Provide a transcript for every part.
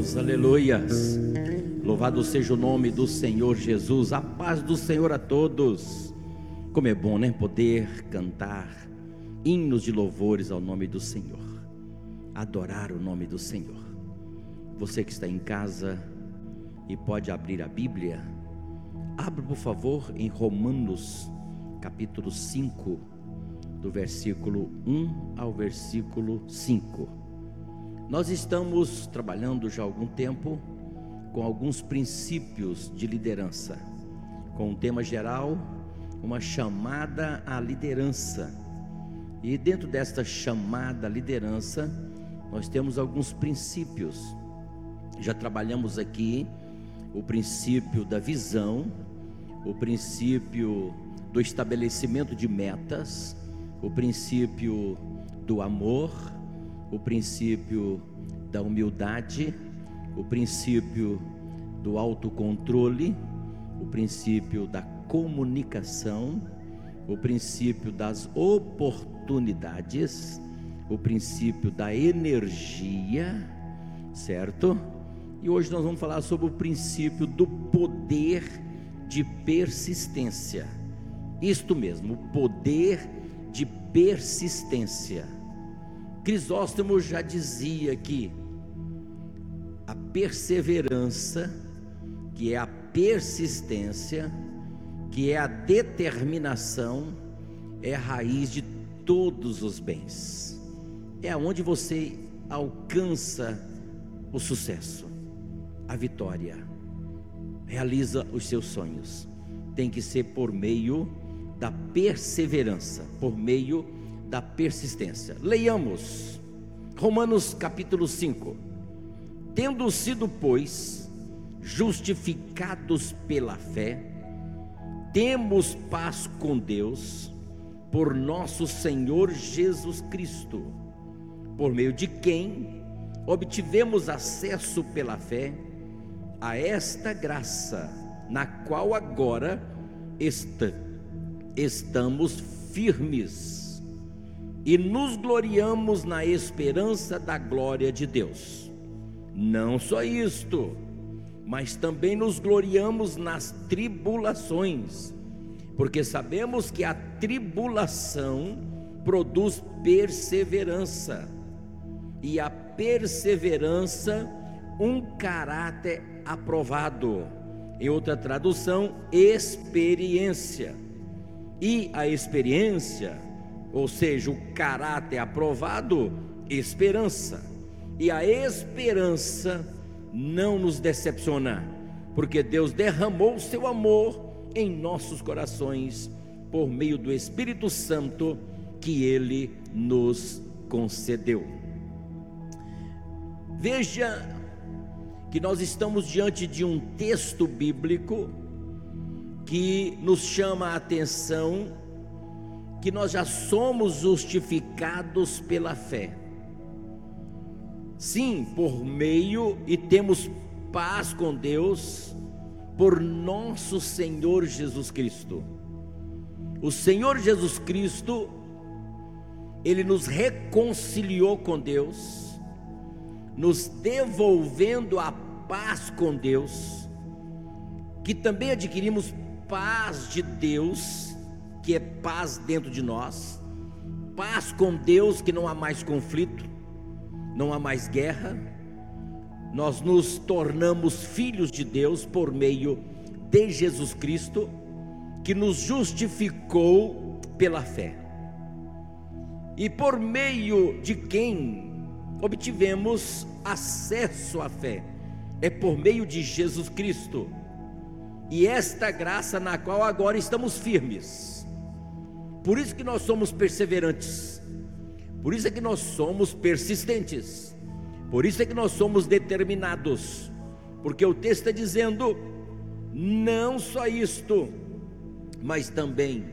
Deus, aleluias. Louvado seja o nome do Senhor Jesus, a paz do Senhor a todos. Como é bom, né? Poder cantar hinos de louvores ao nome do Senhor, adorar o nome do Senhor. Você que está em casa e pode abrir a Bíblia, abra por favor em Romanos, capítulo 5, do versículo 1 ao versículo 5. Nós estamos trabalhando já há algum tempo com alguns princípios de liderança, com um tema geral, uma chamada à liderança. E dentro desta chamada à liderança, nós temos alguns princípios. Já trabalhamos aqui o princípio da visão, o princípio do estabelecimento de metas, o princípio do amor, o princípio da humildade, o princípio do autocontrole, o princípio da comunicação, o princípio das oportunidades, o princípio da energia, certo? E hoje nós vamos falar sobre o princípio do poder de persistência. Isto mesmo, o poder de persistência. Crisóstomo já dizia que a perseverança, que é a persistência, que é a determinação, é a raiz de todos os bens. É aonde você alcança o sucesso, a vitória, realiza os seus sonhos. Tem que ser por meio da perseverança, por meio da persistência. Leiamos Romanos capítulo 5. Tendo sido, pois, justificados pela fé, temos paz com Deus por nosso Senhor Jesus Cristo, por meio de quem obtivemos acesso pela fé a esta graça, na qual agora estamos firmes e nos gloriamos na esperança da glória de Deus. Não só isto, mas também nos gloriamos nas tribulações, porque sabemos que a tribulação produz perseverança, e a perseverança, um caráter aprovado. Em outra tradução, experiência. E a experiência, ou seja, o caráter aprovado, esperança. E a esperança não nos decepciona, porque Deus derramou o seu amor em nossos corações por meio do Espírito Santo que ele nos concedeu. Veja que nós estamos diante de um texto bíblico que nos chama a atenção que nós já somos justificados pela fé. Sim, por meio e temos paz com Deus por nosso Senhor Jesus Cristo. O Senhor Jesus Cristo, ele nos reconciliou com Deus, nos devolvendo a paz com Deus, que também adquirimos paz de Deus que é paz dentro de nós, paz com Deus, que não há mais conflito, não há mais guerra, nós nos tornamos filhos de Deus por meio de Jesus Cristo, que nos justificou pela fé, e por meio de quem obtivemos acesso à fé, é por meio de Jesus Cristo, e esta graça na qual agora estamos firmes por isso que nós somos perseverantes. Por isso é que nós somos persistentes. Por isso é que nós somos determinados. Porque o texto está dizendo: não só isto, mas também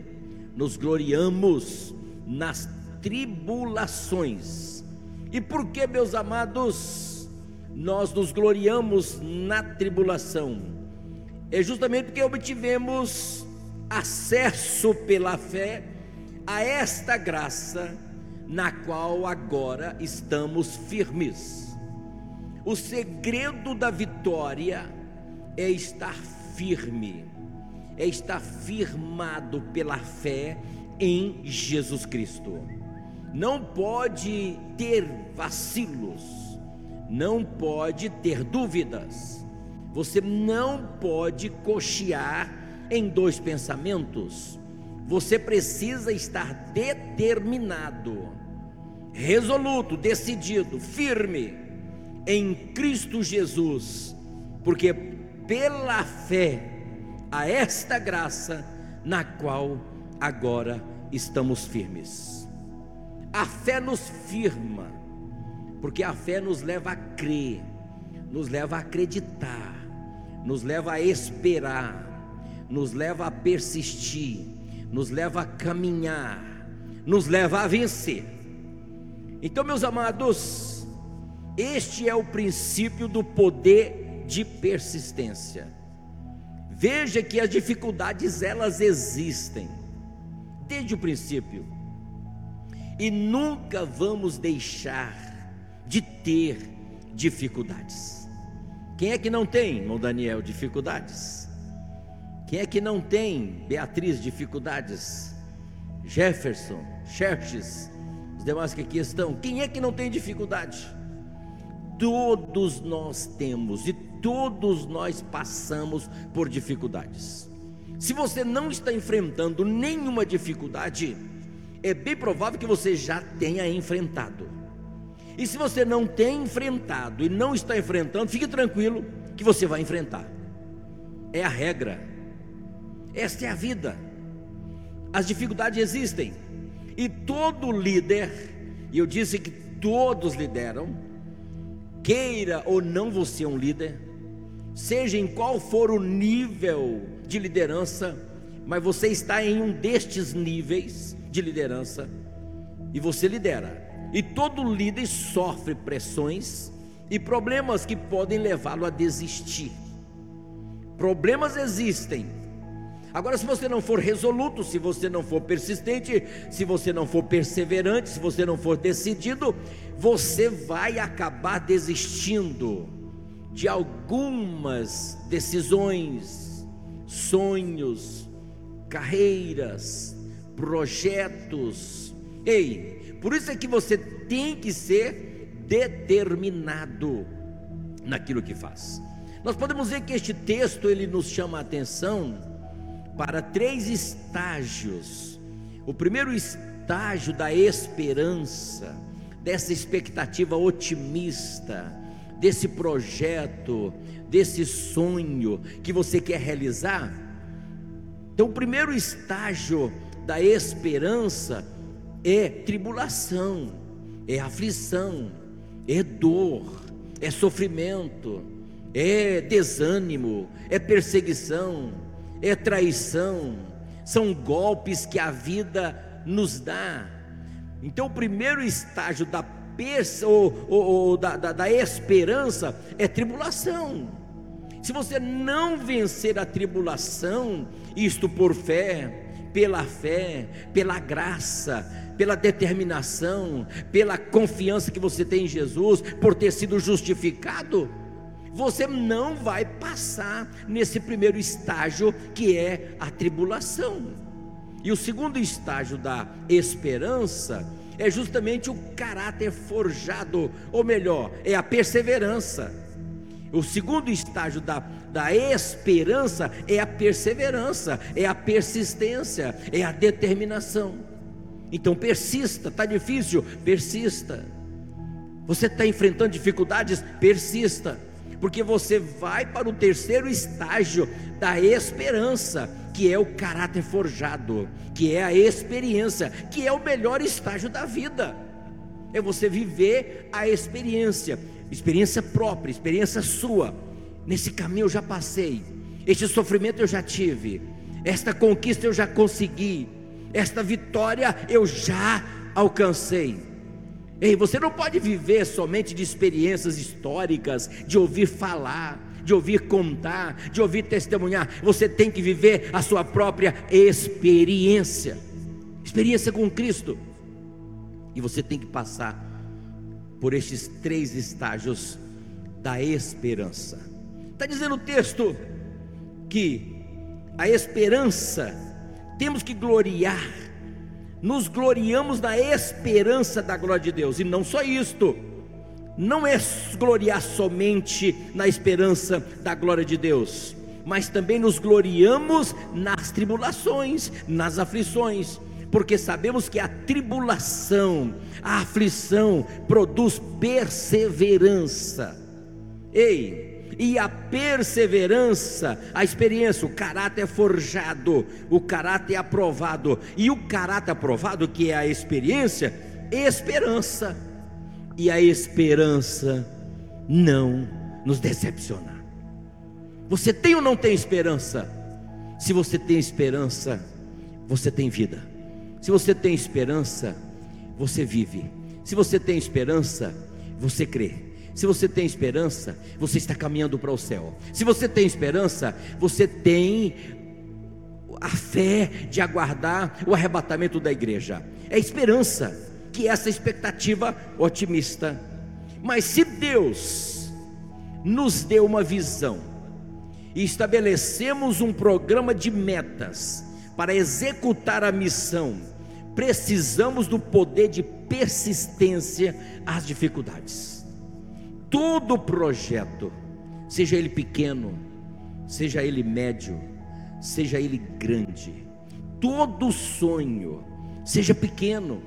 nos gloriamos nas tribulações. E por que, meus amados, nós nos gloriamos na tribulação? É justamente porque obtivemos acesso pela fé a esta graça na qual agora estamos firmes. o segredo da vitória é estar firme, é estar firmado pela fé em Jesus Cristo. Não pode ter vacilos, não pode ter dúvidas. Você não pode cochear em dois pensamentos. Você precisa estar determinado, resoluto, decidido, firme em Cristo Jesus, porque pela fé a esta graça na qual agora estamos firmes. A fé nos firma, porque a fé nos leva a crer, nos leva a acreditar, nos leva a esperar, nos leva a persistir, nos leva a caminhar, nos leva a vencer. Então, meus amados, este é o princípio do poder de persistência. Veja que as dificuldades elas existem desde o princípio. E nunca vamos deixar de ter dificuldades. Quem é que não tem, irmão Daniel, dificuldades? Quem é que não tem, Beatriz, dificuldades? Jefferson, Xerxes, os demais que aqui estão. Quem é que não tem dificuldade? Todos nós temos e todos nós passamos por dificuldades. Se você não está enfrentando nenhuma dificuldade, é bem provável que você já tenha enfrentado. E se você não tem enfrentado e não está enfrentando, fique tranquilo que você vai enfrentar. É a regra. Esta é a vida. As dificuldades existem. E todo líder, e eu disse que todos lideram, queira ou não você um líder, seja em qual for o nível de liderança, mas você está em um destes níveis, de liderança e você lidera. E todo líder sofre pressões e problemas que podem levá-lo a desistir. Problemas existem. Agora, se você não for resoluto, se você não for persistente, se você não for perseverante, se você não for decidido, você vai acabar desistindo de algumas decisões, sonhos, carreiras, projetos. Ei, por isso é que você tem que ser determinado naquilo que faz. Nós podemos ver que este texto ele nos chama a atenção para três estágios. O primeiro estágio da esperança, dessa expectativa otimista, desse projeto, desse sonho que você quer realizar. Então, o primeiro estágio da esperança é tribulação, é aflição, é dor, é sofrimento, é desânimo, é perseguição, é traição, são golpes que a vida nos dá. Então, o primeiro estágio da, ou, ou, ou da, da, da esperança é tribulação. Se você não vencer a tribulação, isto por fé, pela fé, pela graça, pela determinação, pela confiança que você tem em Jesus, por ter sido justificado, você não vai passar nesse primeiro estágio que é a tribulação. E o segundo estágio da esperança é justamente o caráter forjado, ou melhor, é a perseverança. O segundo estágio da da esperança é a perseverança, é a persistência, é a determinação. Então persista, está difícil, persista. Você está enfrentando dificuldades, persista, porque você vai para o terceiro estágio da esperança, que é o caráter forjado, que é a experiência, que é o melhor estágio da vida. É você viver a experiência, experiência própria, experiência sua Nesse caminho eu já passei, este sofrimento eu já tive, esta conquista eu já consegui, esta vitória eu já alcancei. Ei, você não pode viver somente de experiências históricas, de ouvir falar, de ouvir contar, de ouvir testemunhar. Você tem que viver a sua própria experiência experiência com Cristo. E você tem que passar por estes três estágios da esperança. Está dizendo o texto que a esperança, temos que gloriar, nos gloriamos na esperança da glória de Deus, e não só isto, não é gloriar somente na esperança da glória de Deus, mas também nos gloriamos nas tribulações, nas aflições, porque sabemos que a tribulação, a aflição produz perseverança. Ei, e a perseverança, a experiência, o caráter é forjado, o caráter é aprovado, e o caráter aprovado, que é a experiência, esperança, e a esperança não nos decepciona. Você tem ou não tem esperança? Se você tem esperança, você tem vida. Se você tem esperança, você vive. Se você tem esperança, você crê. Se você tem esperança, você está caminhando para o céu. Se você tem esperança, você tem a fé de aguardar o arrebatamento da igreja. É esperança, que é essa expectativa otimista. Mas se Deus nos deu uma visão, e estabelecemos um programa de metas para executar a missão, precisamos do poder de persistência às dificuldades. Todo projeto, seja ele pequeno, seja ele médio, seja ele grande, todo sonho, seja pequeno,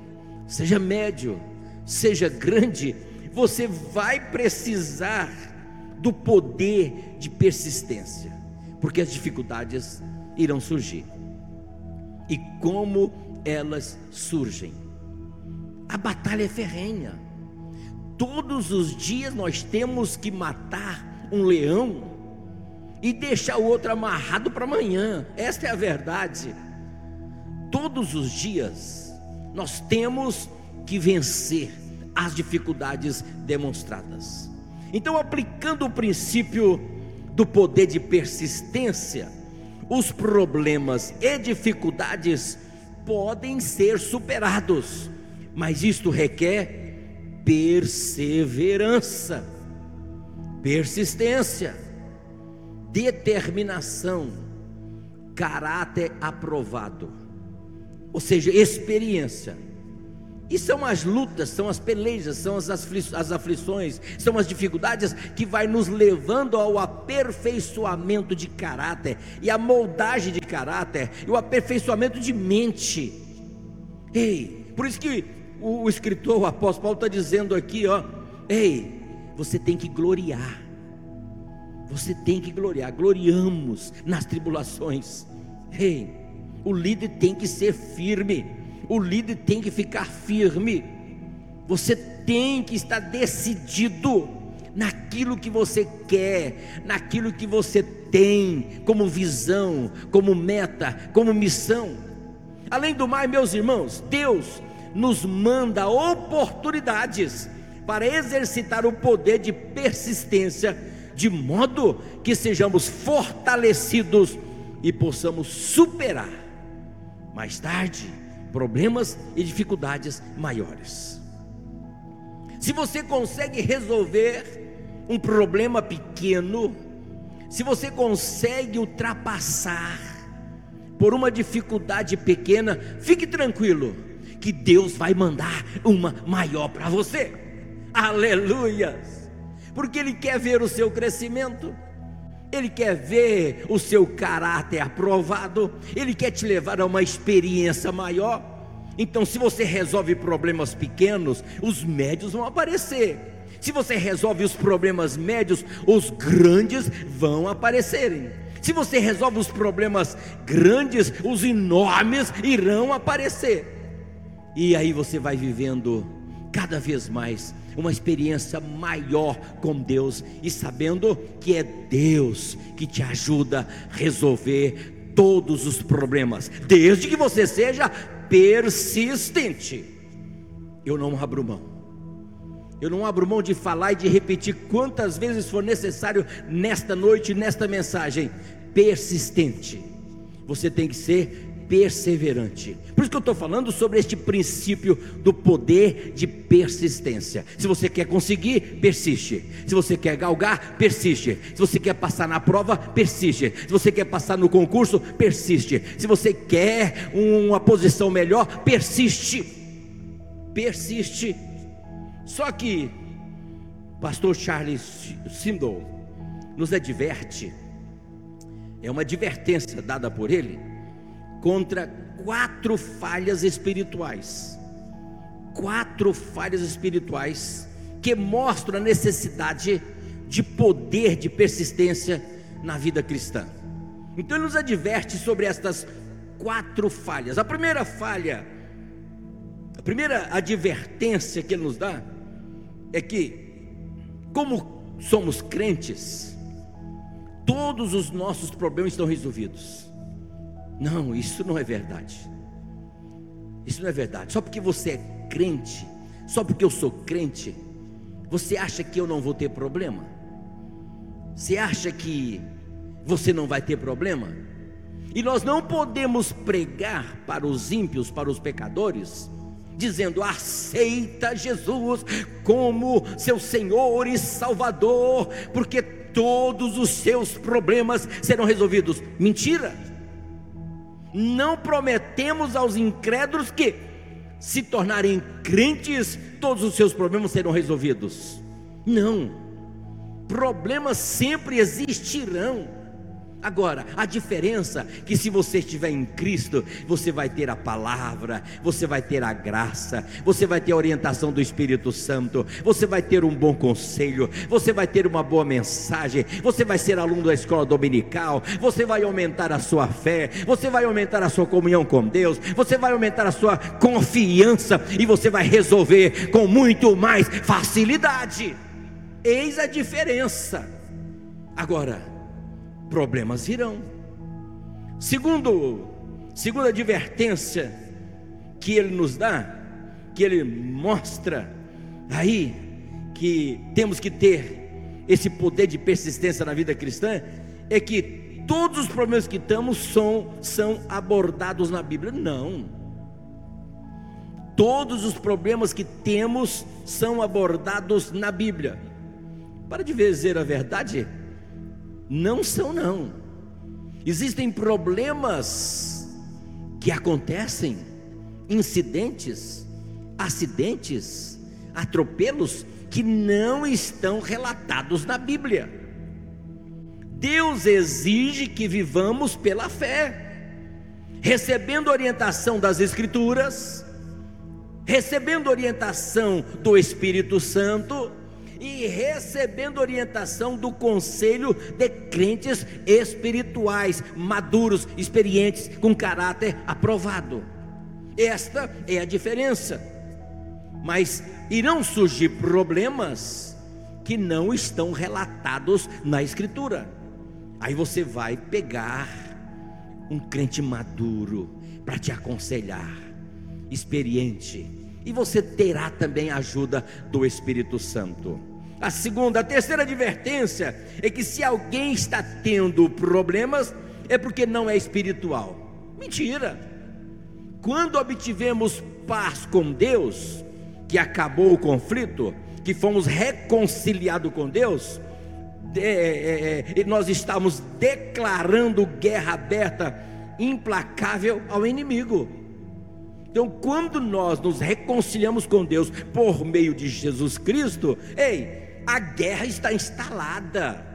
seja médio, seja grande, você vai precisar do poder de persistência, porque as dificuldades irão surgir. E como elas surgem? A batalha é ferrenha. Todos os dias nós temos que matar um leão e deixar o outro amarrado para amanhã. Esta é a verdade. Todos os dias nós temos que vencer as dificuldades demonstradas. Então, aplicando o princípio do poder de persistência, os problemas e dificuldades podem ser superados, mas isto requer perseverança, persistência, determinação, caráter aprovado, ou seja, experiência e são as lutas, são as pelejas, são as, as aflições, são as dificuldades que vai nos levando ao aperfeiçoamento de caráter e a moldagem de caráter e o aperfeiçoamento de mente. Ei, por isso que o, o escritor, o apóstolo Paulo está dizendo aqui, ó, ei, você tem que gloriar. Você tem que gloriar. Gloriamos nas tribulações. Ei, o líder tem que ser firme o líder tem que ficar firme. Você tem que estar decidido naquilo que você quer, naquilo que você tem como visão, como meta, como missão. Além do mais, meus irmãos, Deus nos manda oportunidades para exercitar o poder de persistência, de modo que sejamos fortalecidos e possamos superar mais tarde problemas e dificuldades maiores. Se você consegue resolver um problema pequeno, se você consegue ultrapassar por uma dificuldade pequena, fique tranquilo, que Deus vai mandar uma maior para você. Aleluias! Porque Ele quer ver o seu crescimento. Ele quer ver o seu caráter aprovado, ele quer te levar a uma experiência maior. Então, se você resolve problemas pequenos, os médios vão aparecer. Se você resolve os problemas médios, os grandes vão aparecerem. Se você resolve os problemas grandes, os enormes irão aparecer. E aí você vai vivendo cada vez mais uma experiência maior com Deus e sabendo que é Deus que te ajuda a resolver todos os problemas, desde que você seja persistente. Eu não abro mão. Eu não abro mão de falar e de repetir quantas vezes for necessário nesta noite, nesta mensagem. Persistente. Você tem que ser perseverante. Por isso que eu estou falando sobre este princípio do poder de persistência. Se você quer conseguir, persiste. Se você quer galgar, persiste. Se você quer passar na prova, persiste. Se você quer passar no concurso, persiste. Se você quer uma posição melhor, persiste. Persiste. Só que pastor Charles Sindel nos adverte, é uma advertência dada por ele contra quatro falhas espirituais. Quatro falhas espirituais que mostram a necessidade de poder de persistência na vida cristã. Então ele nos adverte sobre estas quatro falhas. A primeira falha, a primeira advertência que ele nos dá é que, como somos crentes, todos os nossos problemas estão resolvidos. Não, isso não é verdade. Isso não é verdade. Só porque você é crente, só porque eu sou crente, você acha que eu não vou ter problema? Você acha que você não vai ter problema? E nós não podemos pregar para os ímpios, para os pecadores, dizendo: aceita Jesus como seu Senhor e Salvador, porque todos os seus problemas serão resolvidos. Mentira! Não prometemos aos incrédulos que, se tornarem crentes, todos os seus problemas serão resolvidos. Não, problemas sempre existirão Agora, a diferença é que se você estiver em Cristo, você vai ter a palavra, você vai ter a graça, você vai ter a orientação do Espírito Santo, você vai ter um bom conselho, você vai ter uma boa mensagem, você vai ser aluno da escola dominical, você vai aumentar a sua fé, você vai aumentar a sua comunhão com Deus, você vai aumentar a sua confiança e você vai resolver com muito mais facilidade. Eis a diferença. Agora, problemas virão. Segundo, segunda advertência que ele nos dá, que ele mostra aí que temos que ter esse poder de persistência na vida cristã, é que todos os problemas que estamos são, são abordados na Bíblia. Não. Todos os problemas que temos são abordados na Bíblia. Para de dizer a verdade, não são, não. Existem problemas que acontecem, incidentes, acidentes, atropelos que não estão relatados na Bíblia. Deus exige que vivamos pela fé, recebendo orientação das Escrituras, recebendo orientação do Espírito Santo e recebendo orientação do conselho de crentes espirituais, maduros, experientes, com caráter aprovado. Esta é a diferença. Mas irão surgir problemas que não estão relatados na Escritura. Aí você vai pegar um crente maduro para te aconselhar, experiente, e você terá também a ajuda do Espírito Santo. A segunda, a terceira advertência é que se alguém está tendo problemas, é porque não é espiritual. Mentira. Quando obtivemos paz com Deus, que acabou o conflito, que fomos reconciliados com Deus, é, é, é, nós estamos declarando guerra aberta, implacável ao inimigo. Então, quando nós nos reconciliamos com Deus por meio de Jesus Cristo, ei, a guerra está instalada.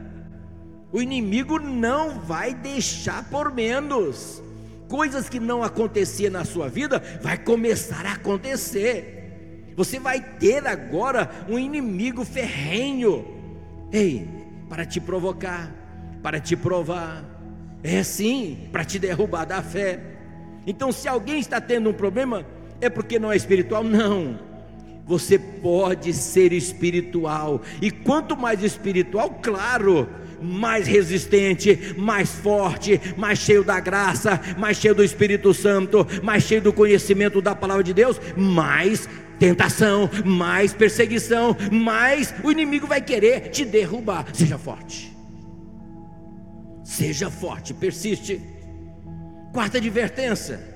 O inimigo não vai deixar por menos. Coisas que não aconteciam na sua vida vai começar a acontecer. Você vai ter agora um inimigo ferrenho. Ei, para te provocar, para te provar. É sim, para te derrubar da fé. Então, se alguém está tendo um problema, é porque não é espiritual? Não você pode ser espiritual, e quanto mais espiritual, claro, mais resistente, mais forte, mais cheio da graça, mais cheio do Espírito Santo, mais cheio do conhecimento da palavra de Deus, mais tentação, mais perseguição, mais o inimigo vai querer te derrubar. Seja forte, seja forte, persiste. Quarta advertência: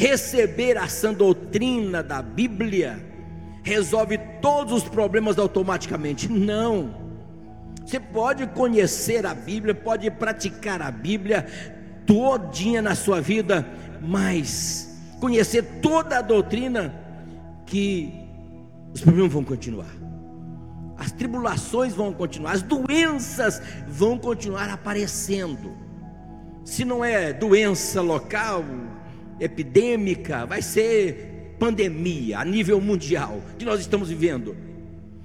receber a sã doutrina da Bíblia resolve todos os problemas automaticamente. Não. Você pode conhecer a Bíblia, pode praticar a Bíblia todinha na sua vida, mas conhecer toda a doutrina que os problemas vão continuar. As tribulações vão continuar, as doenças vão continuar aparecendo. Se não é doença local, epidêmica, vai ser pandemia a nível mundial que nós estamos vivendo.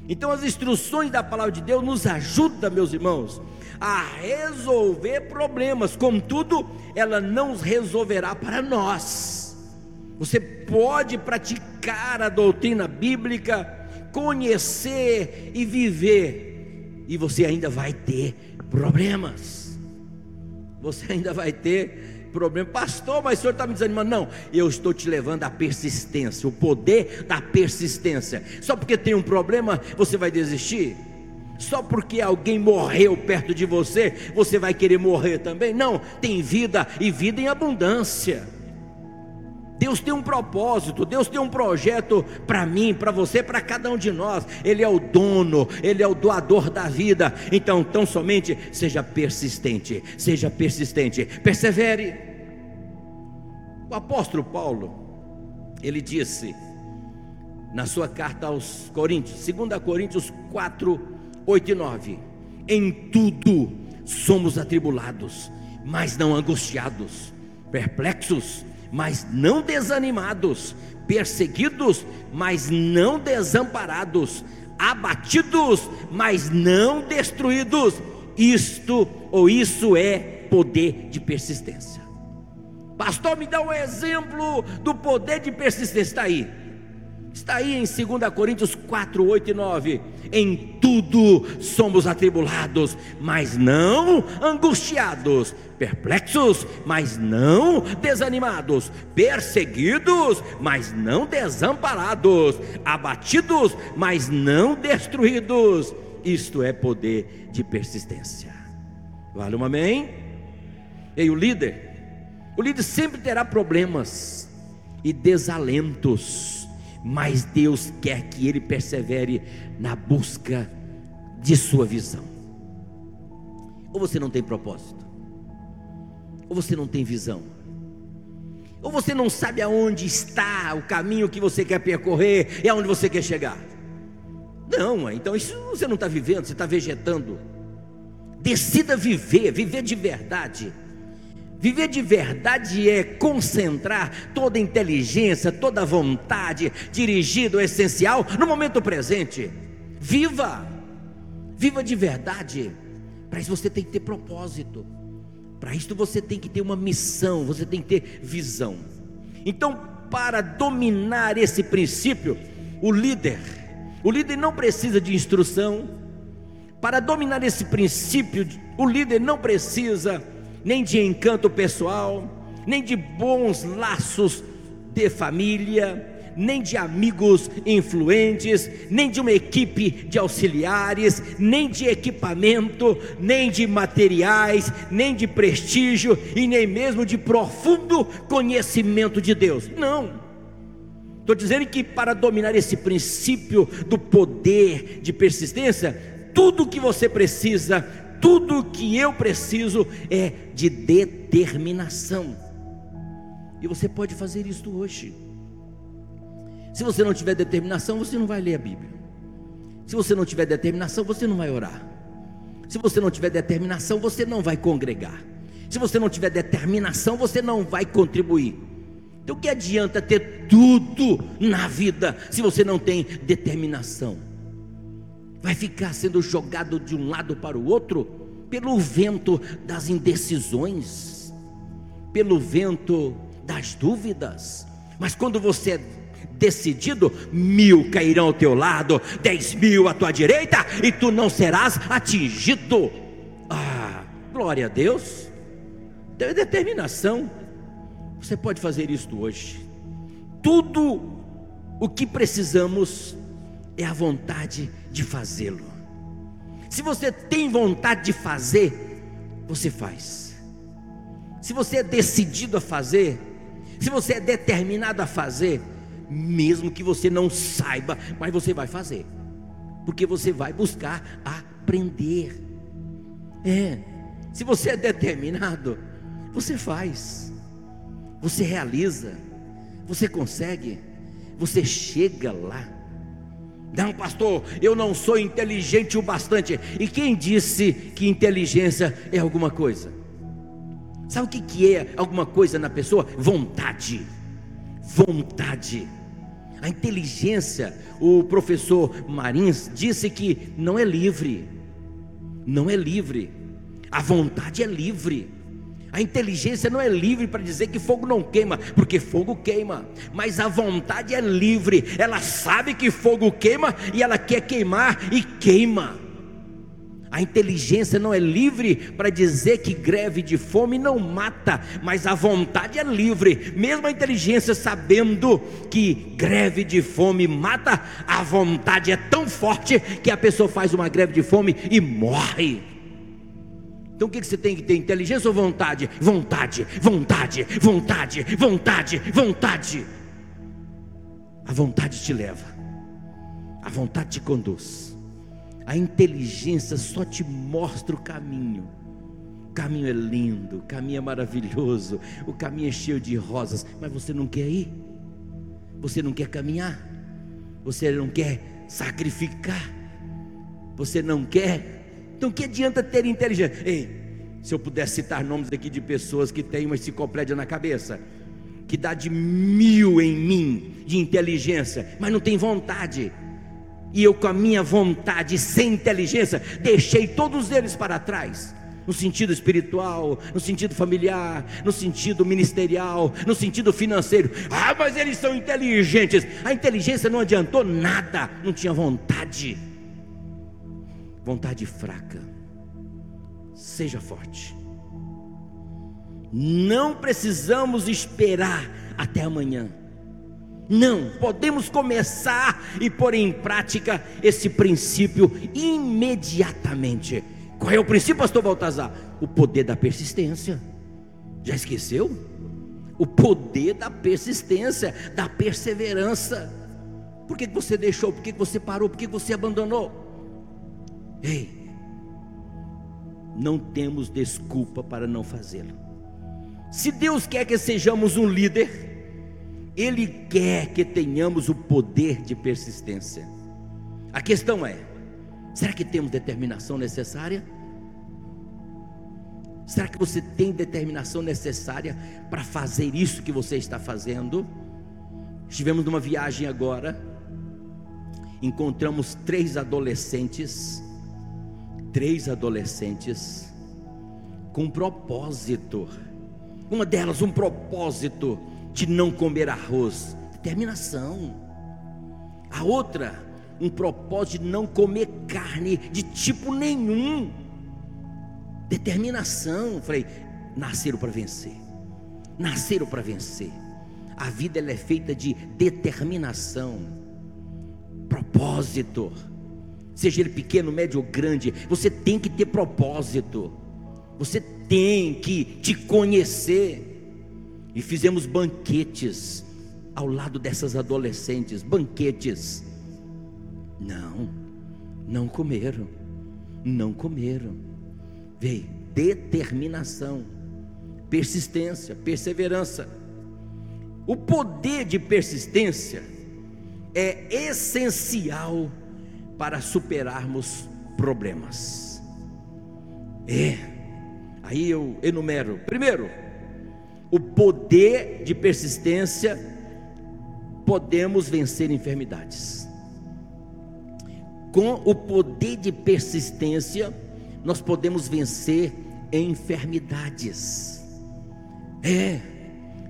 Então as instruções da palavra de Deus nos ajudam, meus irmãos, a resolver problemas. Contudo, ela não os resolverá para nós. Você pode praticar a doutrina bíblica, conhecer e viver, e você ainda vai ter problemas você ainda vai ter problema. Pastor, mas o senhor está me desanimando? Não, eu estou te levando à persistência, o poder da persistência. Só porque tem um problema, você vai desistir? Só porque alguém morreu perto de você, você vai querer morrer também? Não, tem vida e vida em abundância. Deus tem um propósito, Deus tem um projeto para mim, para você, para cada um de nós. Ele é o dono, ele é o doador da vida. Então, tão somente seja persistente, seja persistente, persevere. O apóstolo Paulo, ele disse na sua carta aos Coríntios, 2 Coríntios 4, 8 e 9: Em tudo somos atribulados, mas não angustiados, perplexos mas não desanimados, perseguidos, mas não desamparados, abatidos, mas não destruídos. Isto ou isso é poder de persistência. Pastor, me dá um exemplo do poder de persistência. Está aí. Está aí em 2 Coríntios 4, 8 e 9. Em tudo somos atribulados, mas não angustiados, perplexos, mas não desanimados, perseguidos, mas não desamparados, abatidos, mas não destruídos. Isto é poder de persistência. Vale um amém? E o líder? O líder sempre terá problemas e desalentos mas Deus quer que ele persevere na busca de sua visão. Ou você não tem propósito, ou você não tem visão, ou você não sabe aonde está o caminho que você quer percorrer e aonde você quer chegar. Não, então isso você não está vivendo, você está vegetando. Decida viver, viver de verdade Viver de verdade é concentrar toda a inteligência, toda a vontade dirigida ao essencial no momento presente. Viva! Viva de verdade. Para isso você tem que ter propósito. Para isso você tem que ter uma missão, você tem que ter visão. Então, para dominar esse princípio, o líder, o líder não precisa de instrução. Para dominar esse princípio, o líder não precisa nem de encanto pessoal, nem de bons laços de família, nem de amigos influentes, nem de uma equipe de auxiliares, nem de equipamento, nem de materiais, nem de prestígio e nem mesmo de profundo conhecimento de Deus. Não. Estou dizendo que para dominar esse princípio do poder de persistência, tudo que você precisa tudo que eu preciso é de determinação. E você pode fazer isso hoje. Se você não tiver determinação, você não vai ler a Bíblia. Se você não tiver determinação, você não vai orar. Se você não tiver determinação, você não vai congregar. Se você não tiver determinação, você não vai contribuir. Então, o que adianta ter tudo na vida se você não tem determinação? Vai ficar sendo jogado de um lado para o outro pelo vento das indecisões, pelo vento das dúvidas. Mas quando você é decidido, mil cairão ao teu lado, dez mil à tua direita, e tu não serás atingido. Ah, glória a Deus. Tem determinação. Você pode fazer isto hoje. Tudo o que precisamos é a vontade de fazê-lo. Se você tem vontade de fazer, você faz. se você é decidido a fazer, se você é determinado a fazer, mesmo que você não saiba, mas você vai fazer, porque você vai buscar aprender. É, se você é determinado, você faz, você realiza, você consegue, você chega lá. Não, pastor, eu não sou inteligente o bastante. E quem disse que inteligência é alguma coisa? Sabe o que, que é alguma coisa na pessoa? Vontade. Vontade. A inteligência, o professor Marins disse que não é livre. Não é livre. A vontade é livre. A inteligência não é livre para dizer que fogo não queima, porque fogo queima, mas a vontade é livre, ela sabe que fogo queima e ela quer queimar e queima. A inteligência não é livre para dizer que greve de fome não mata, mas a vontade é livre. Mesmo a inteligência sabendo que greve de fome mata, a vontade é tão forte que a pessoa faz uma greve de fome e morre. Então o que você tem que ter? Inteligência ou vontade? Vontade, vontade, vontade, vontade, vontade. A vontade te leva, a vontade te conduz. A inteligência só te mostra o caminho. O caminho é lindo, o caminho é maravilhoso, o caminho é cheio de rosas, mas você não quer ir, você não quer caminhar, você não quer sacrificar, você não quer então que adianta ter inteligência? Ei, se eu pudesse citar nomes aqui de pessoas que têm uma enciclopédia na cabeça, que dá de mil em mim de inteligência, mas não tem vontade. E eu, com a minha vontade, sem inteligência, deixei todos eles para trás. No sentido espiritual, no sentido familiar, no sentido ministerial, no sentido financeiro. Ah, mas eles são inteligentes. A inteligência não adiantou nada, não tinha vontade vontade fraca. Seja forte. Não precisamos esperar até amanhã. Não, podemos começar e pôr em prática esse princípio imediatamente. Qual é o princípio, pastor Baltazar? O poder da persistência. Já esqueceu? O poder da persistência, da perseverança. Por que você deixou? Por que você parou? Por que você abandonou? Ei, não temos desculpa para não fazê-lo. Se Deus quer que sejamos um líder, Ele quer que tenhamos o poder de persistência. A questão é: será que temos determinação necessária? Será que você tem determinação necessária para fazer isso que você está fazendo? Estivemos numa viagem agora, encontramos três adolescentes três adolescentes com propósito. Uma delas, um propósito de não comer arroz, determinação. A outra, um propósito de não comer carne de tipo nenhum, determinação. Falei, nasceram para vencer, nasceram para vencer. A vida ela é feita de determinação, propósito seja ele pequeno, médio ou grande, você tem que ter propósito, você tem que te conhecer. E fizemos banquetes ao lado dessas adolescentes, banquetes. Não, não comeram, não comeram. Veio determinação, persistência, perseverança. O poder de persistência é essencial para superarmos problemas. É, aí eu enumero: primeiro, o poder de persistência, podemos vencer enfermidades. Com o poder de persistência, nós podemos vencer enfermidades. É,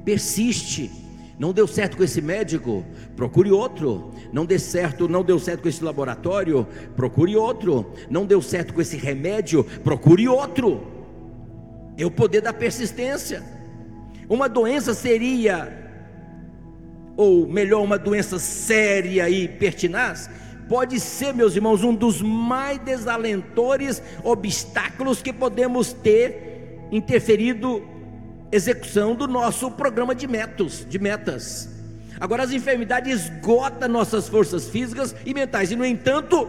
persiste não deu certo com esse médico, procure outro. Não deu certo, não deu certo com esse laboratório, procure outro. Não deu certo com esse remédio, procure outro. É o poder da persistência. Uma doença seria ou melhor, uma doença séria e pertinaz, pode ser, meus irmãos, um dos mais desalentadores obstáculos que podemos ter interferido execução do nosso programa de metas, de metas. Agora as enfermidades esgotam nossas forças físicas e mentais, e no entanto,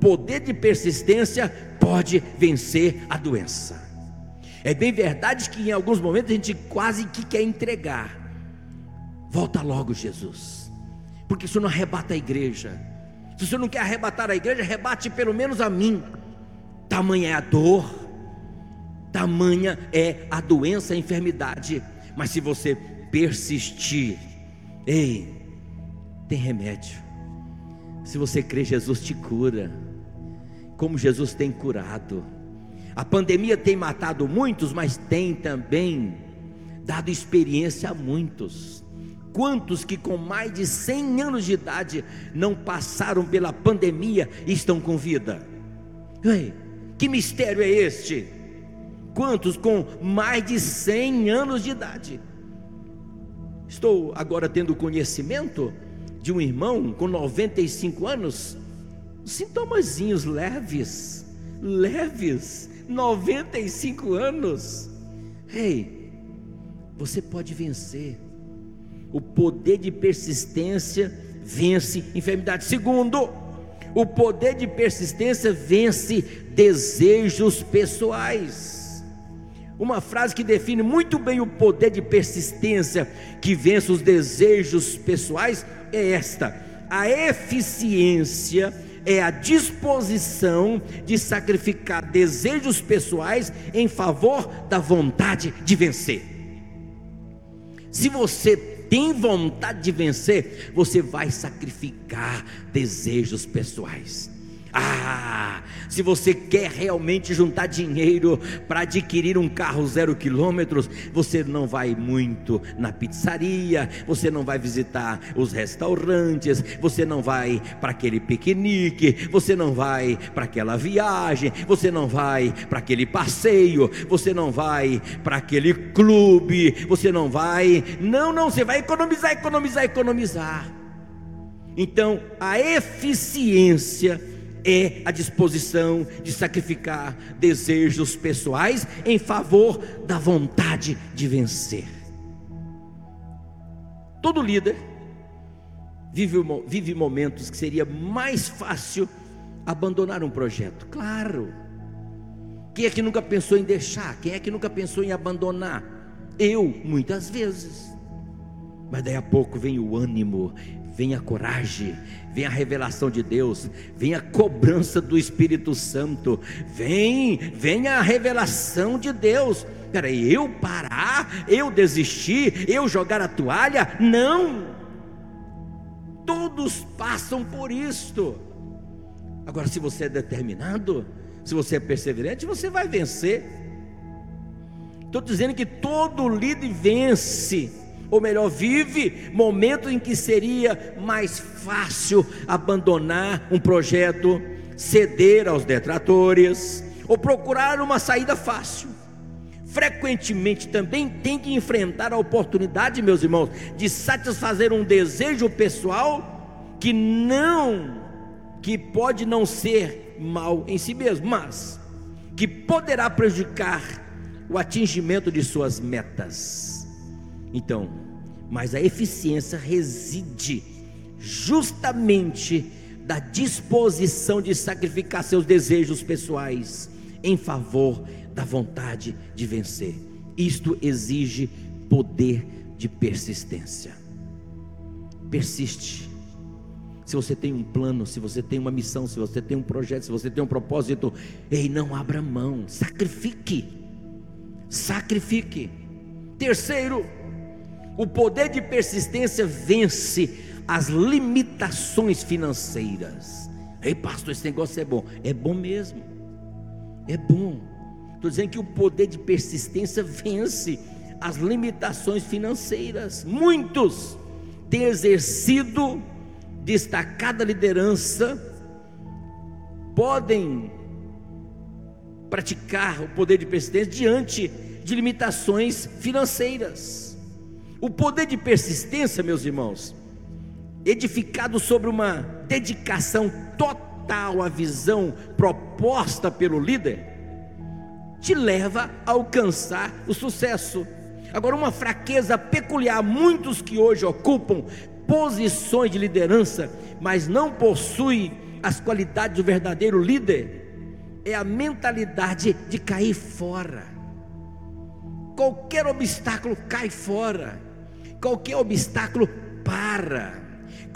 poder de persistência pode vencer a doença. É bem verdade que em alguns momentos a gente quase que quer entregar. Volta logo, Jesus, porque isso não arrebata a igreja. Se você não quer arrebatar a igreja, arrebate pelo menos a mim. Tamanha é a dor, tamanha é a doença, a enfermidade. Mas se você persistir, ei, tem remédio. Se você crê, Jesus te cura, como Jesus tem curado. A pandemia tem matado muitos, mas tem também dado experiência a muitos. Quantos que com mais de 100 anos de idade não passaram pela pandemia e estão com vida? Ei, que mistério é este? Quantos com mais de 100 anos de idade? Estou agora tendo conhecimento de um irmão com 95 anos, sintomazinhos leves, leves, 95 anos. Ei, você pode vencer. O poder de persistência vence enfermidade. Segundo, o poder de persistência vence desejos pessoais. Uma frase que define muito bem o poder de persistência que vence os desejos pessoais é esta: a eficiência é a disposição de sacrificar desejos pessoais em favor da vontade de vencer. Se você tem vontade de vencer, você vai sacrificar desejos pessoais. Ah, se você quer realmente juntar dinheiro para adquirir um carro zero quilômetros, você não vai muito na pizzaria, você não vai visitar os restaurantes, você não vai para aquele piquenique, você não vai para aquela viagem, você não vai para aquele passeio, você não vai para aquele clube, você não vai, não, não, você vai economizar, economizar, economizar. Então, a eficiência é a disposição de sacrificar desejos pessoais em favor da vontade de vencer. Todo líder vive, vive momentos que seria mais fácil abandonar um projeto, claro. Quem é que nunca pensou em deixar? Quem é que nunca pensou em abandonar? Eu, muitas vezes. Mas daí a pouco vem o ânimo, vem a coragem, vem a revelação de Deus, vem a cobrança do Espírito Santo, vem, vem a revelação de Deus. Peraí, eu parar, eu desistir, eu jogar a toalha? Não. Todos passam por isto. Agora, se você é determinado, se você é perseverante, você vai vencer. Estou dizendo que todo líder vence ou melhor, vive momentos em que seria mais fácil abandonar um projeto, ceder aos detratores ou procurar uma saída fácil. Frequentemente também tem que enfrentar a oportunidade, meus irmãos, de satisfazer um desejo pessoal que não, que pode não ser mal em si mesmo, mas que poderá prejudicar o atingimento de suas metas. Então, mas a eficiência reside justamente da disposição de sacrificar seus desejos pessoais em favor da vontade de vencer. Isto exige poder de persistência. Persiste. Se você tem um plano, se você tem uma missão, se você tem um projeto, se você tem um propósito, ei, não abra mão, sacrifique. Sacrifique. Terceiro, o poder de persistência vence as limitações financeiras. Ei, pastor, esse negócio é bom. É bom mesmo. É bom. Estou dizendo que o poder de persistência vence as limitações financeiras. Muitos têm exercido destacada liderança, podem praticar o poder de persistência diante de limitações financeiras. O poder de persistência, meus irmãos, edificado sobre uma dedicação total à visão proposta pelo líder, te leva a alcançar o sucesso. Agora, uma fraqueza peculiar, muitos que hoje ocupam posições de liderança, mas não possuem as qualidades do verdadeiro líder, é a mentalidade de cair fora. Qualquer obstáculo cai fora, qualquer obstáculo para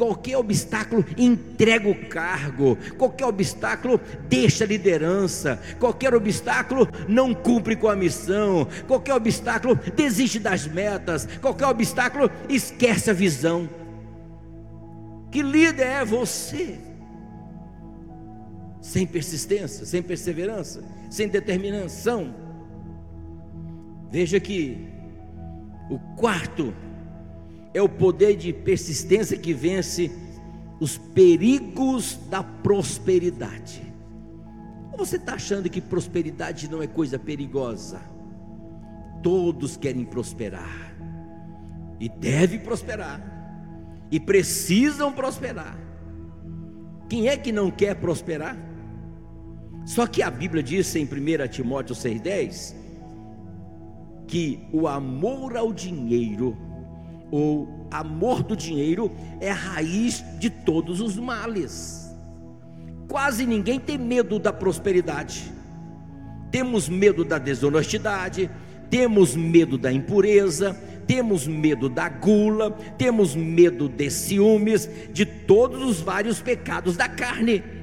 qualquer obstáculo entrega o cargo, qualquer obstáculo deixa a liderança, qualquer obstáculo não cumpre com a missão, qualquer obstáculo desiste das metas, qualquer obstáculo esquece a visão. Que líder é você? Sem persistência, sem perseverança, sem determinação. Veja que o quarto é o poder de persistência que vence os perigos da prosperidade. Ou você está achando que prosperidade não é coisa perigosa? Todos querem prosperar, e devem prosperar, e precisam prosperar. Quem é que não quer prosperar? Só que a Bíblia diz em 1 Timóteo 6,10 que o amor ao dinheiro ou amor do dinheiro é a raiz de todos os males. Quase ninguém tem medo da prosperidade. Temos medo da desonestidade, temos medo da impureza, temos medo da gula, temos medo de ciúmes, de todos os vários pecados da carne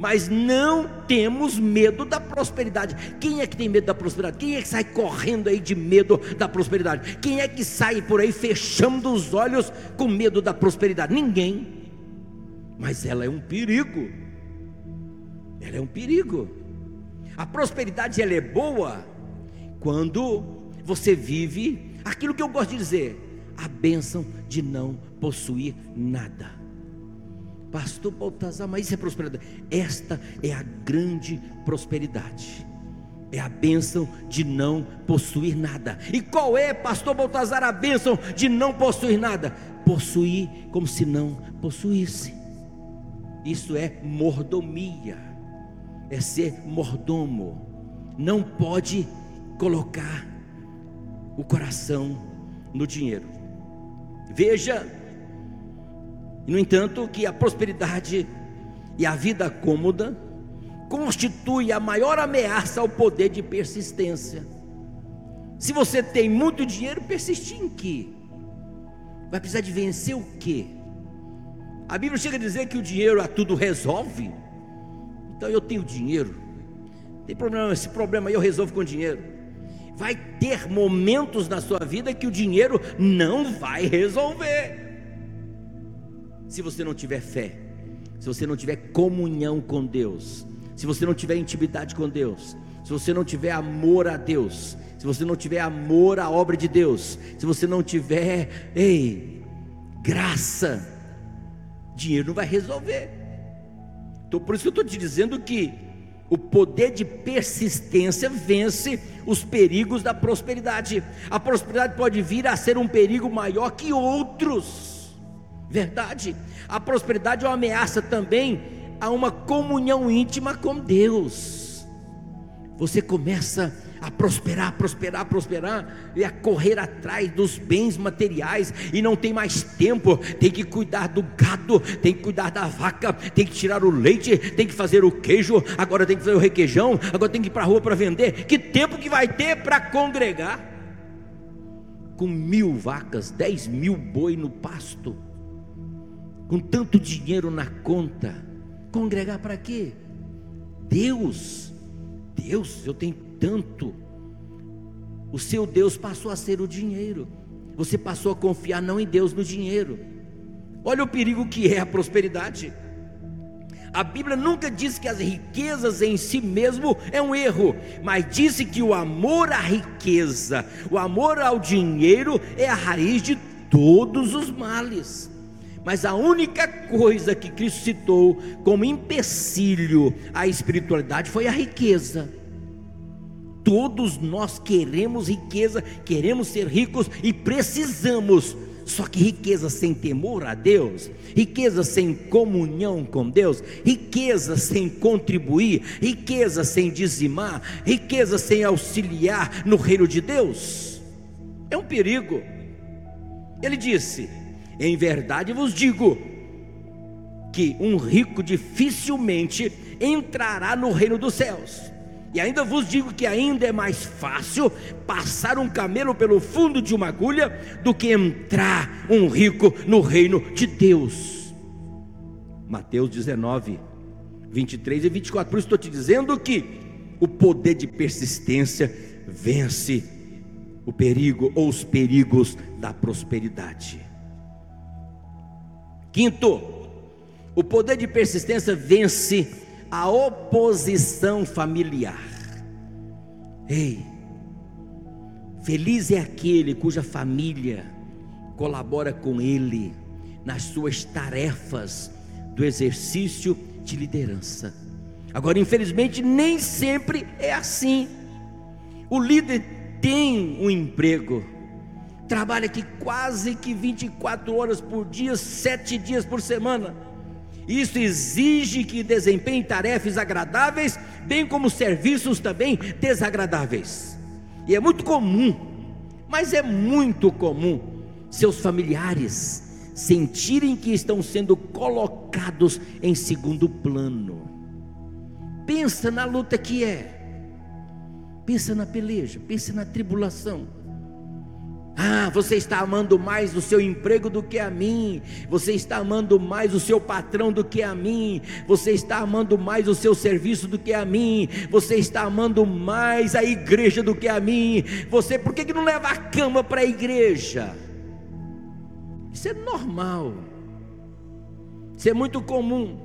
mas não temos medo da prosperidade. Quem é que tem medo da prosperidade? Quem é que sai correndo aí de medo da prosperidade? Quem é que sai por aí fechando os olhos com medo da prosperidade? Ninguém. Mas ela é um perigo. Ela é um perigo. A prosperidade ela é boa quando você vive aquilo que eu gosto de dizer, a bênção de não possuir nada. Pastor Baltazar, mas isso é prosperidade. Esta é a grande prosperidade. É a bênção de não possuir nada. E qual é, Pastor Baltazar, a bênção de não possuir nada? Possuir como se não possuísse. Isso é mordomia. É ser mordomo. Não pode colocar o coração no dinheiro. Veja no entanto, que a prosperidade e a vida cômoda constitui a maior ameaça ao poder de persistência. Se você tem muito dinheiro, persistir em quê? Vai precisar de vencer o quê? A Bíblia chega a dizer que o dinheiro a tudo resolve. Então eu tenho dinheiro. Tem problema, esse problema aí eu resolvo com dinheiro. Vai ter momentos na sua vida que o dinheiro não vai resolver se você não tiver fé, se você não tiver comunhão com Deus, se você não tiver intimidade com Deus, se você não tiver amor a Deus, se você não tiver amor à obra de Deus, se você não tiver, ei, graça, dinheiro não vai resolver. Então, por isso que eu estou te dizendo que o poder de persistência vence os perigos da prosperidade. A prosperidade pode vir a ser um perigo maior que outros. Verdade. A prosperidade é uma ameaça também a uma comunhão íntima com Deus. Você começa a prosperar, prosperar, prosperar e a correr atrás dos bens materiais e não tem mais tempo. Tem que cuidar do gado, tem que cuidar da vaca, tem que tirar o leite, tem que fazer o queijo, agora tem que fazer o requeijão, agora tem que ir para a rua para vender. Que tempo que vai ter para congregar? Com mil vacas, dez mil boi no pasto com tanto dinheiro na conta, congregar para quê? Deus, Deus, eu tenho tanto. O seu Deus passou a ser o dinheiro. Você passou a confiar não em Deus, no dinheiro. Olha o perigo que é a prosperidade. A Bíblia nunca diz que as riquezas em si mesmo é um erro, mas disse que o amor à riqueza, o amor ao dinheiro é a raiz de todos os males. Mas a única coisa que Cristo citou como empecilho à espiritualidade foi a riqueza. Todos nós queremos riqueza, queremos ser ricos e precisamos. Só que riqueza sem temor a Deus, riqueza sem comunhão com Deus, riqueza sem contribuir, riqueza sem dizimar, riqueza sem auxiliar no reino de Deus. É um perigo. Ele disse: Em verdade vos digo que um rico dificilmente entrará no reino dos céus. E ainda vos digo que ainda é mais fácil passar um camelo pelo fundo de uma agulha do que entrar um rico no reino de Deus. Mateus 19, 23 e 24. Por isso estou te dizendo que o poder de persistência vence o perigo ou os perigos da prosperidade. Quinto, o poder de persistência vence a oposição familiar. Ei, feliz é aquele cuja família colabora com ele nas suas tarefas do exercício de liderança. Agora, infelizmente, nem sempre é assim. O líder tem um emprego, trabalha aqui quase que 24 horas por dia, sete dias por semana isso exige que desempenhe tarefas agradáveis, bem como serviços também desagradáveis. E é muito comum, mas é muito comum, seus familiares sentirem que estão sendo colocados em segundo plano. Pensa na luta que é. Pensa na peleja, pensa na tribulação ah, você está amando mais o seu emprego do que a mim. Você está amando mais o seu patrão do que a mim. Você está amando mais o seu serviço do que a mim. Você está amando mais a igreja do que a mim. Você, por que, que não leva a cama para a igreja? Isso é normal. Isso é muito comum.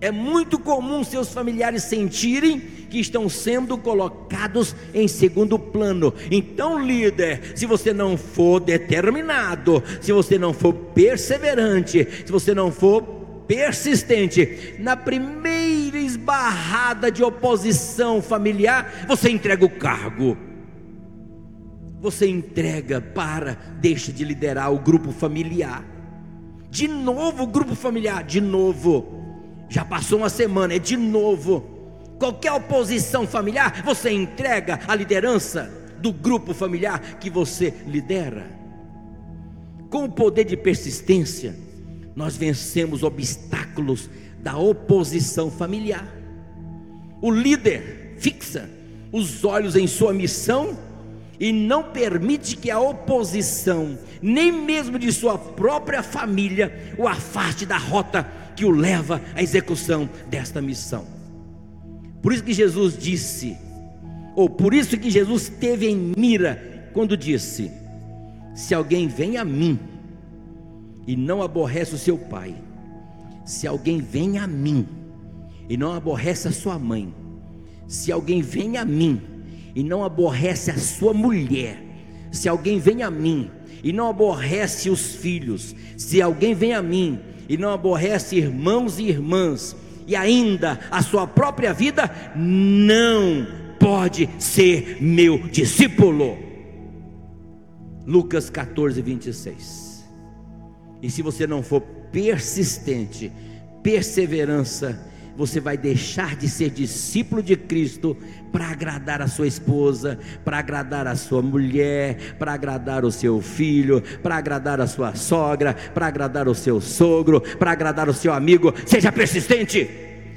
É muito comum seus familiares sentirem que estão sendo colocados em segundo plano. Então, líder, se você não for determinado, se você não for perseverante, se você não for persistente, na primeira esbarrada de oposição familiar, você entrega o cargo. Você entrega para, deixa de liderar o grupo familiar. De novo o grupo familiar, de novo já passou uma semana, é de novo. Qualquer oposição familiar, você entrega a liderança do grupo familiar que você lidera. Com o poder de persistência, nós vencemos obstáculos da oposição familiar. O líder fixa os olhos em sua missão e não permite que a oposição, nem mesmo de sua própria família, o afaste da rota que o leva à execução desta missão. Por isso que Jesus disse, ou por isso que Jesus teve em mira quando disse: Se alguém vem a mim e não aborrece o seu pai, se alguém vem a mim e não aborrece a sua mãe, se alguém vem a mim e não aborrece a sua mulher, se alguém vem a mim e não aborrece os filhos, se alguém vem a mim e não aborrece irmãos e irmãs, e ainda a sua própria vida, não pode ser meu discípulo. Lucas 14, 26. E se você não for persistente, perseverança, você vai deixar de ser discípulo de Cristo para agradar a sua esposa, para agradar a sua mulher, para agradar o seu filho, para agradar a sua sogra, para agradar o seu sogro, para agradar o seu amigo. Seja persistente,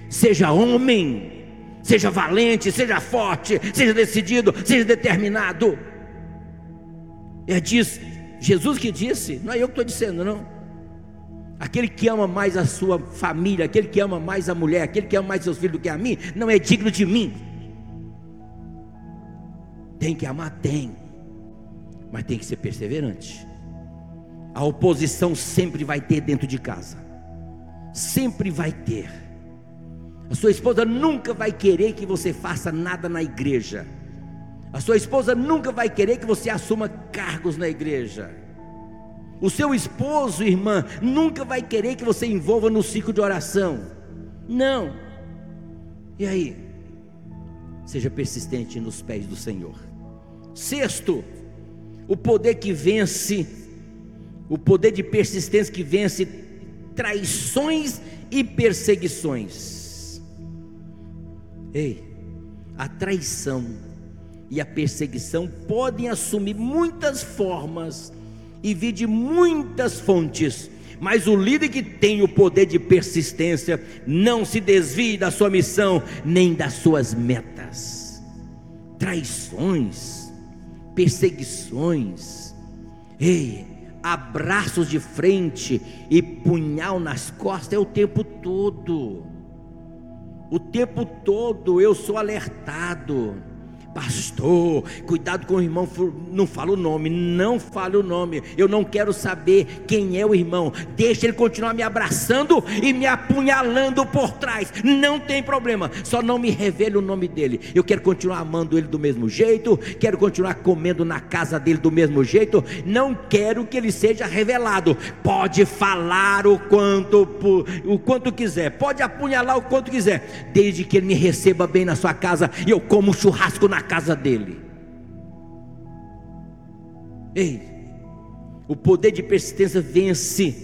seja homem, seja valente, seja forte, seja decidido, seja determinado. É disso, Jesus que disse, não é eu que estou dizendo, não. Aquele que ama mais a sua família, aquele que ama mais a mulher, aquele que ama mais seus filhos do que a mim, não é digno de mim. Tem que amar? Tem, mas tem que ser perseverante. A oposição sempre vai ter dentro de casa, sempre vai ter. A sua esposa nunca vai querer que você faça nada na igreja. A sua esposa nunca vai querer que você assuma cargos na igreja. O seu esposo, irmã, nunca vai querer que você envolva no ciclo de oração. Não. E aí? Seja persistente nos pés do Senhor. Sexto, o poder que vence, o poder de persistência que vence traições e perseguições. Ei, a traição e a perseguição podem assumir muitas formas e vir de muitas fontes, mas o líder que tem o poder de persistência não se desvie da sua missão nem das suas metas. Traições, perseguições, ei, abraços de frente e punhal nas costas é o tempo todo. O tempo todo eu sou alertado Pastor, cuidado com o irmão, não fala o nome, não fale o nome. Eu não quero saber quem é o irmão. Deixa ele continuar me abraçando e me apunhalando por trás. Não tem problema, só não me revele o nome dele. Eu quero continuar amando ele do mesmo jeito, quero continuar comendo na casa dele do mesmo jeito. Não quero que ele seja revelado. Pode falar o quanto o quanto quiser, pode apunhalar o quanto quiser, desde que ele me receba bem na sua casa e eu como churrasco na casa dele. Ei, o poder de persistência vence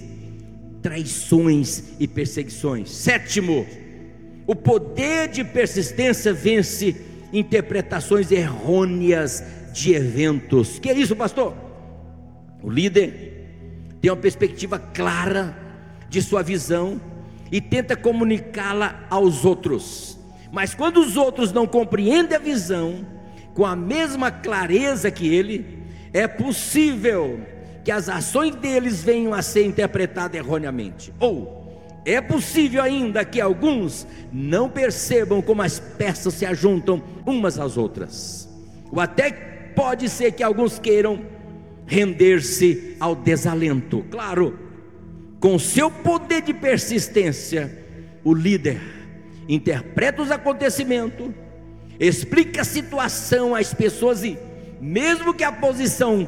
traições e perseguições. Sétimo, o poder de persistência vence interpretações errôneas de eventos. Que é isso, pastor? O líder tem uma perspectiva clara de sua visão e tenta comunicá-la aos outros. Mas quando os outros não compreendem a visão com a mesma clareza que ele, é possível que as ações deles venham a ser interpretadas erroneamente. Ou é possível ainda que alguns não percebam como as peças se ajuntam umas às outras. Ou até pode ser que alguns queiram render-se ao desalento. Claro, com seu poder de persistência, o líder interpreta os acontecimentos, explica a situação às pessoas e, mesmo que a posição,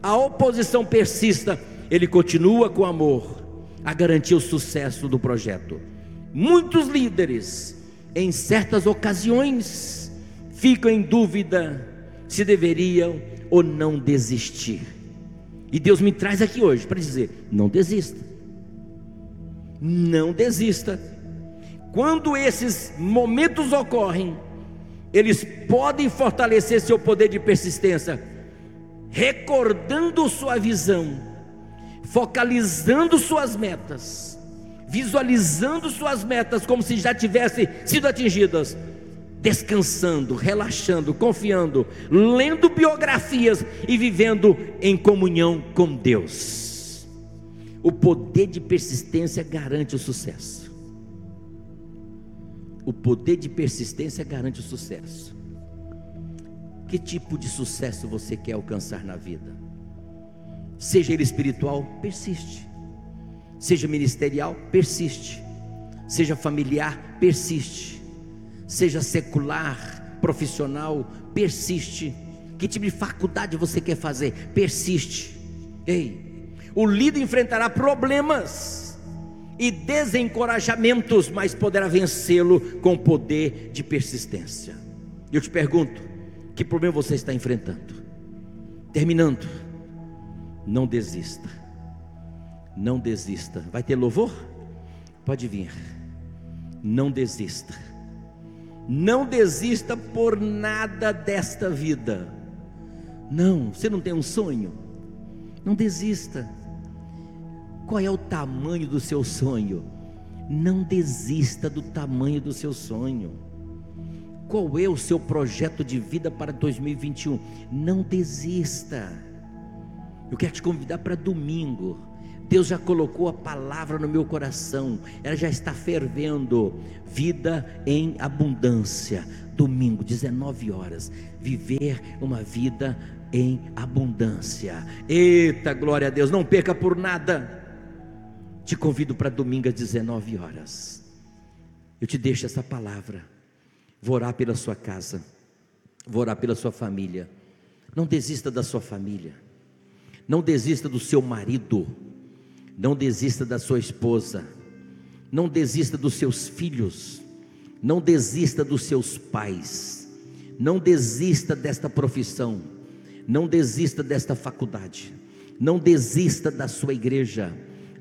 a oposição persista, ele continua com amor a garantir o sucesso do projeto. Muitos líderes, em certas ocasiões, ficam em dúvida se deveriam ou não desistir. E Deus me traz aqui hoje para dizer: não desista. Não desista quando esses momentos ocorrem, eles podem fortalecer seu poder de persistência, recordando sua visão, focalizando suas metas, visualizando suas metas como se já tivessem sido atingidas, descansando, relaxando, confiando, lendo biografias e vivendo em comunhão com Deus. O poder de persistência garante o sucesso. O poder de persistência garante o sucesso. Que tipo de sucesso você quer alcançar na vida? Seja ele espiritual, persiste. Seja ministerial, persiste. Seja familiar, persiste. Seja secular, profissional, persiste. Que tipo de faculdade você quer fazer? Persiste. Ei, o líder enfrentará problemas e desencorajamentos, mas poderá vencê-lo com poder de persistência. Eu te pergunto: que problema você está enfrentando? Terminando, não desista, não desista. Vai ter louvor? Pode vir. Não desista, não desista por nada desta vida. Não, você não tem um sonho? Não desista qual é o tamanho do seu sonho? Não desista do tamanho do seu sonho. Qual é o seu projeto de vida para 2021? Não desista. Eu quero te convidar para domingo. Deus já colocou a palavra no meu coração, ela já está fervendo. Vida em abundância. Domingo, 19 horas. Viver uma vida em abundância. Eita, glória a Deus, não perca por nada. Te convido para domingo às 19 horas. Eu te deixo essa palavra. Vou orar pela sua casa. Vou orar pela sua família. Não desista da sua família. Não desista do seu marido. Não desista da sua esposa. Não desista dos seus filhos. Não desista dos seus pais. Não desista desta profissão. Não desista desta faculdade. Não desista da sua igreja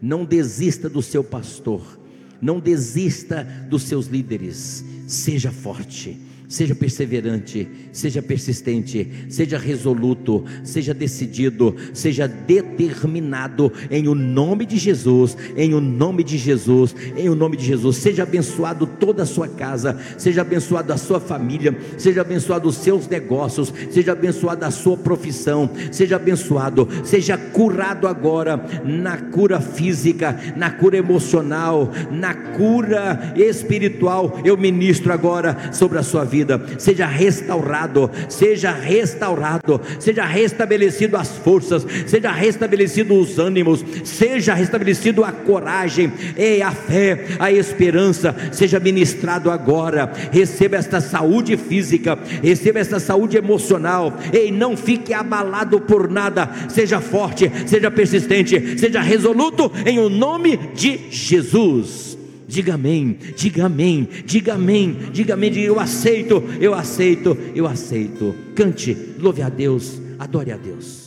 não desista do seu pastor, não desista dos seus líderes. Seja forte, Seja perseverante, seja persistente, seja resoluto, seja decidido, seja determinado em o nome de Jesus, em o nome de Jesus, em o nome de Jesus. Seja abençoado toda a sua casa, seja abençoado a sua família, seja abençoado os seus negócios, seja abençoado a sua profissão, seja abençoado, seja curado agora na cura física, na cura emocional, na cura espiritual. Eu ministro agora sobre a sua vida vida, seja restaurado, seja restaurado, seja restabelecido as forças, seja restabelecido os ânimos, seja restabelecido a coragem, e a fé, a esperança, seja ministrado agora. Receba esta saúde física, receba esta saúde emocional, e não fique abalado por nada. Seja forte, seja persistente, seja resoluto em o nome de Jesus. Diga amém, diga amém, diga amém, diga amém, diga eu aceito, eu aceito, eu aceito. Cante, louve a Deus, adore a Deus.